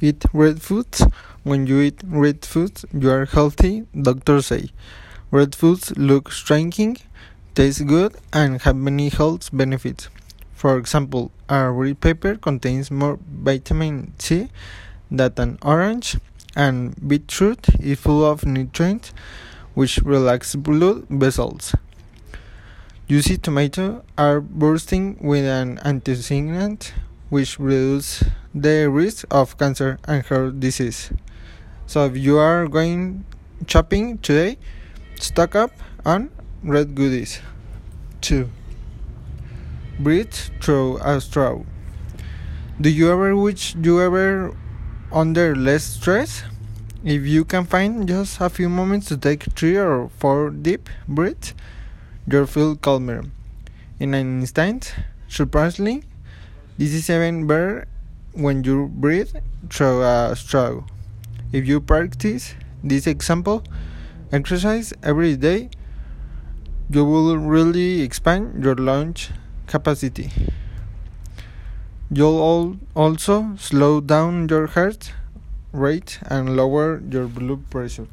eat red foods. When you eat red foods, you are healthy, doctors say. Red foods look striking, taste good, and have many health benefits. For example, a red pepper contains more vitamin C than an orange, and beetroot is full of nutrients which relax blood vessels. Juicy tomatoes are bursting with an antioxidant which reduces the risk of cancer and heart disease. So if you are going shopping today, stock up on red goodies. 2. Breathe through a straw. Do you ever wish you ever under less stress? If you can find just a few moments to take three or four deep breaths, you'll feel calmer. In an instant, surprisingly, this is even better when you breathe through a straw. If you practice this example exercise every day, you will really expand your lungs capacity. You'll also slow down your heart rate and lower your blood pressure.